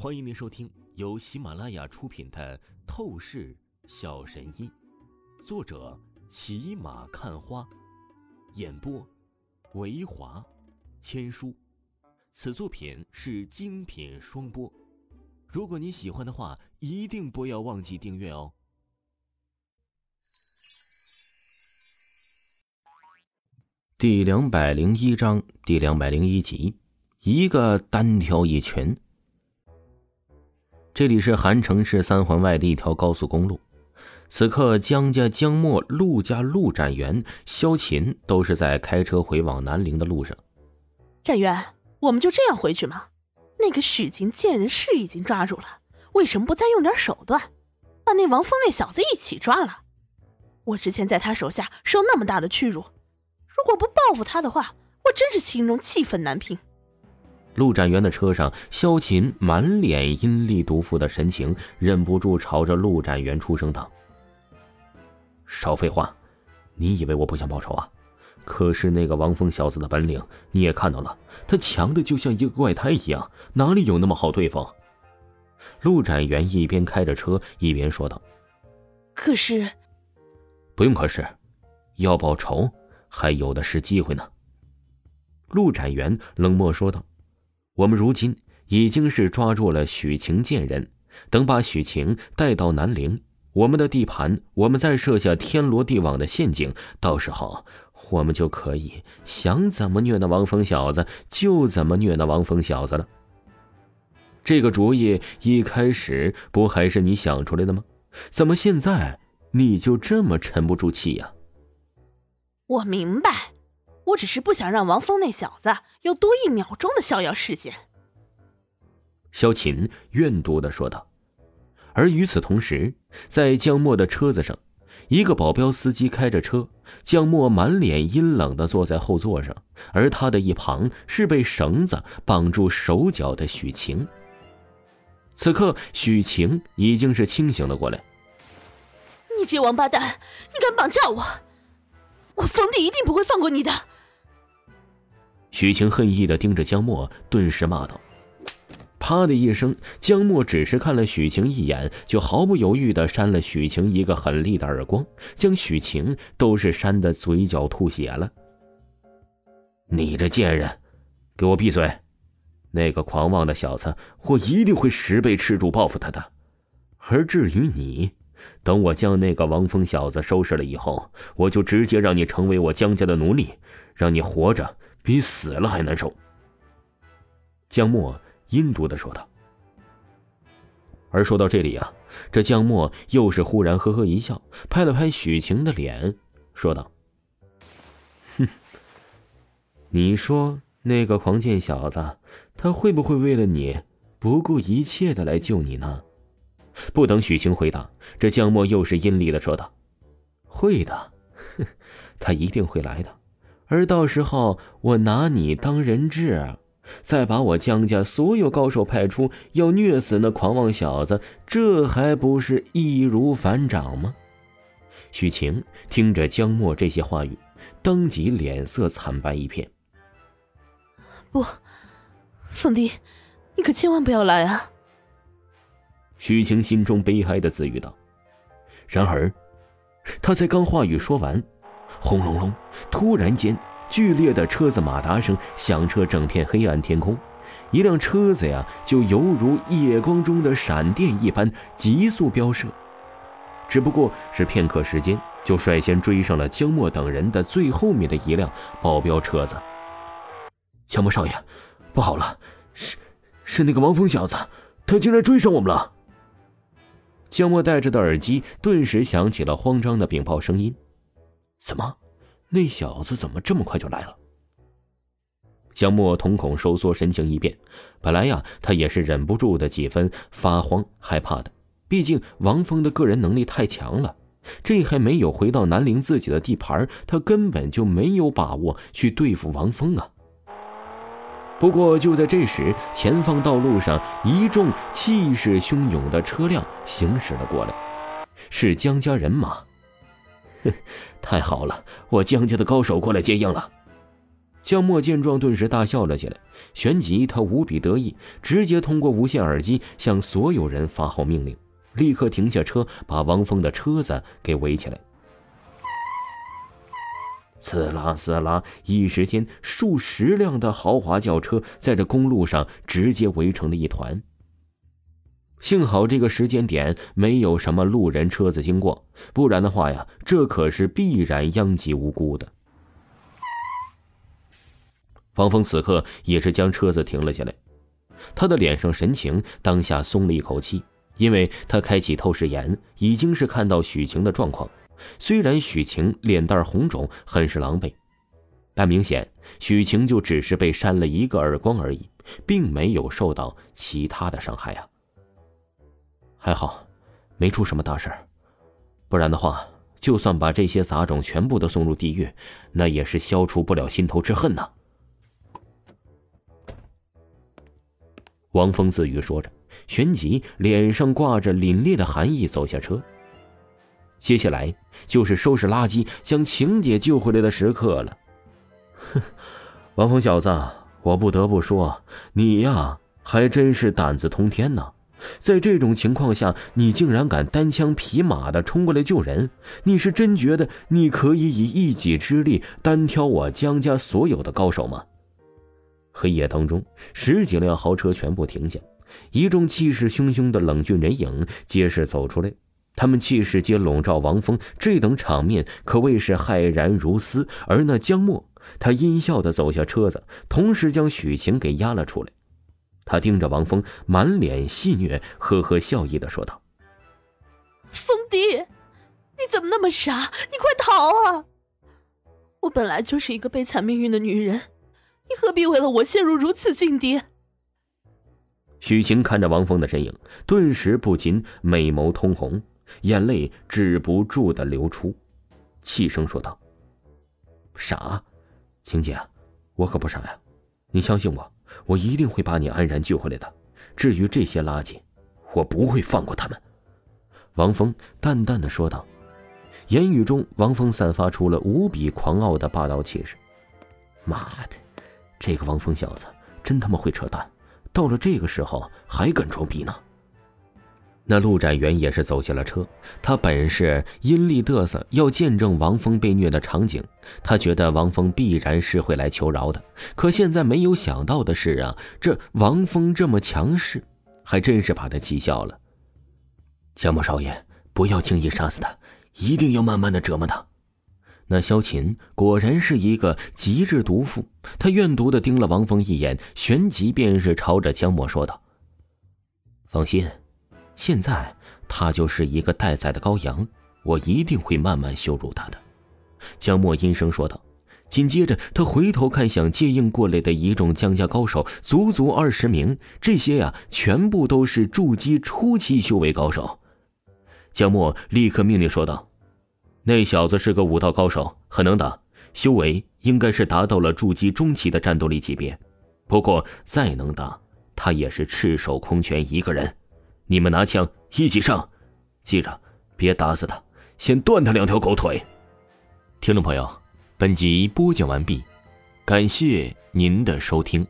欢迎您收听由喜马拉雅出品的《透视小神医》，作者骑马看花，演播维华千书。此作品是精品双播。如果你喜欢的话，一定不要忘记订阅哦。第两百零一章，第两百零一集，一个单挑一群。这里是韩城市三环外的一条高速公路。此刻，江家江墨、陆家陆展元、萧琴都是在开车回往南陵的路上。展元，我们就这样回去吗？那个许晴贱人是已经抓住了，为什么不再用点手段，把那王峰那小子一起抓了？我之前在他手下受那么大的屈辱，如果不报复他的话，我真是心中气愤难平。陆展元的车上，萧琴满脸阴厉毒妇的神情，忍不住朝着陆展元出声道：“少废话，你以为我不想报仇啊？可是那个王峰小子的本领你也看到了，他强的就像一个怪胎一样，哪里有那么好对付？”陆展元一边开着车一边说道：“可是，不用可是，要报仇还有的是机会呢。”陆展元冷漠说道。我们如今已经是抓住了许晴贱人，等把许晴带到南陵，我们的地盘，我们再设下天罗地网的陷阱，到时候我们就可以想怎么虐那王峰小子就怎么虐那王峰小子了。这个主意一开始不还是你想出来的吗？怎么现在你就这么沉不住气呀？我明白。我只是不想让王峰那小子有多一秒钟的逍遥时间。”萧琴怨毒的说道。而与此同时，在江墨的车子上，一个保镖司机开着车，江墨满脸阴冷的坐在后座上，而他的一旁是被绳子绑住手脚的许晴。此刻，许晴已经是清醒了过来。你这王八蛋，你敢绑架我？我冯弟一定不会放过你的！许晴恨意的盯着江墨，顿时骂道：“啪的一声，江墨只是看了许晴一眼，就毫不犹豫的扇了许晴一个狠厉的耳光，将许晴都是扇的嘴角吐血了。你这贱人，给我闭嘴！那个狂妄的小子，我一定会十倍吃住报复他的。而至于你，等我将那个王峰小子收拾了以后，我就直接让你成为我江家的奴隶，让你活着。”比死了还难受。”江墨阴毒的说道。而说到这里啊，这江墨又是忽然呵呵一笑，拍了拍许晴的脸，说道：“哼，你说那个狂贱小子，他会不会为了你不顾一切的来救你呢？”不等许晴回答，这江墨又是阴厉的说道：“会的，哼，他一定会来的。”而到时候我拿你当人质，再把我江家所有高手派出，要虐死那狂妄小子，这还不是易如反掌吗？许晴听着江墨这些话语，当即脸色惨白一片。不，凤弟，你可千万不要来啊！许晴心中悲哀的自语道。然而，他才刚话语说完。轰隆隆！突然间，剧烈的车子马达声响彻整片黑暗天空，一辆车子呀，就犹如夜光中的闪电一般急速飙射。只不过是片刻时间，就率先追上了江墨等人的最后面的一辆保镖车子。江墨少爷，不好了，是是那个王峰小子，他竟然追上我们了！江墨戴着的耳机顿时响起了慌张的禀报声音。怎么，那小子怎么这么快就来了？江墨瞳孔收缩，神情一变。本来呀，他也是忍不住的几分发慌害怕的。毕竟王峰的个人能力太强了，这还没有回到南陵自己的地盘，他根本就没有把握去对付王峰啊。不过就在这时，前方道路上一众气势汹涌的车辆行驶了过来，是江家人马。哼，太好了！我江家的高手过来接应了。江默见状，顿时大笑了起来。旋即，他无比得意，直接通过无线耳机向所有人发号命令，立刻停下车，把王峰的车子给围起来。呲啦呲啦，一时间，数十辆的豪华轿车在这公路上直接围成了一团。幸好这个时间点没有什么路人车子经过，不然的话呀，这可是必然殃及无辜的。方峰此刻也是将车子停了下来，他的脸上神情当下松了一口气，因为他开启透视眼，已经是看到许晴的状况。虽然许晴脸蛋红肿，很是狼狈，但明显许晴就只是被扇了一个耳光而已，并没有受到其他的伤害啊。还好，没出什么大事不然的话，就算把这些杂种全部都送入地狱，那也是消除不了心头之恨呐。王峰自语说着，旋即脸上挂着凛冽的寒意，走下车。接下来就是收拾垃圾、将晴姐救回来的时刻了。哼，王峰小子，我不得不说，你呀，还真是胆子通天呐！在这种情况下，你竟然敢单枪匹马的冲过来救人，你是真觉得你可以以一己之力单挑我江家所有的高手吗？黑夜当中，十几辆豪车全部停下，一众气势汹汹的冷峻人影皆是走出来。他们气势皆笼罩王峰，这等场面可谓是骇然如斯。而那江默，他阴笑的走下车子，同时将许晴给押了出来。他盯着王峰，满脸戏谑，呵呵笑意的说道：“峰弟，你怎么那么傻？你快逃啊！我本来就是一个悲惨命运的女人，你何必为了我陷入如此境地？”许晴看着王峰的身影，顿时不禁美眸通红。眼泪止不住的流出，气声说道：“傻，晴姐，我可不傻呀，你相信我，我一定会把你安然救回来的。至于这些垃圾，我不会放过他们。”王峰淡淡的说道，言语中，王峰散发出了无比狂傲的霸道气势。妈的，这个王峰小子真他妈会扯淡，到了这个时候还敢装逼呢！那陆展元也是走下了车，他本是阴厉嘚瑟，要见证王峰被虐的场景。他觉得王峰必然是会来求饶的，可现在没有想到的是啊，这王峰这么强势，还真是把他气笑了。江某少爷，不要轻易杀死他，一定要慢慢的折磨他。那萧琴果然是一个极致毒妇，他怨毒的盯了王峰一眼，旋即便是朝着江默说道：“放心。”现在他就是一个待宰的羔羊，我一定会慢慢羞辱他的。”江默阴声说道。紧接着，他回头看向接应过来的一众江家高手，足足二十名，这些呀，全部都是筑基初期修为高手。江默立刻命令说道：“那小子是个武道高手，很能打，修为应该是达到了筑基中期的战斗力级别。不过再能打，他也是赤手空拳一个人。”你们拿枪一起上，记着，别打死他，先断他两条狗腿。听众朋友，本集播讲完毕，感谢您的收听。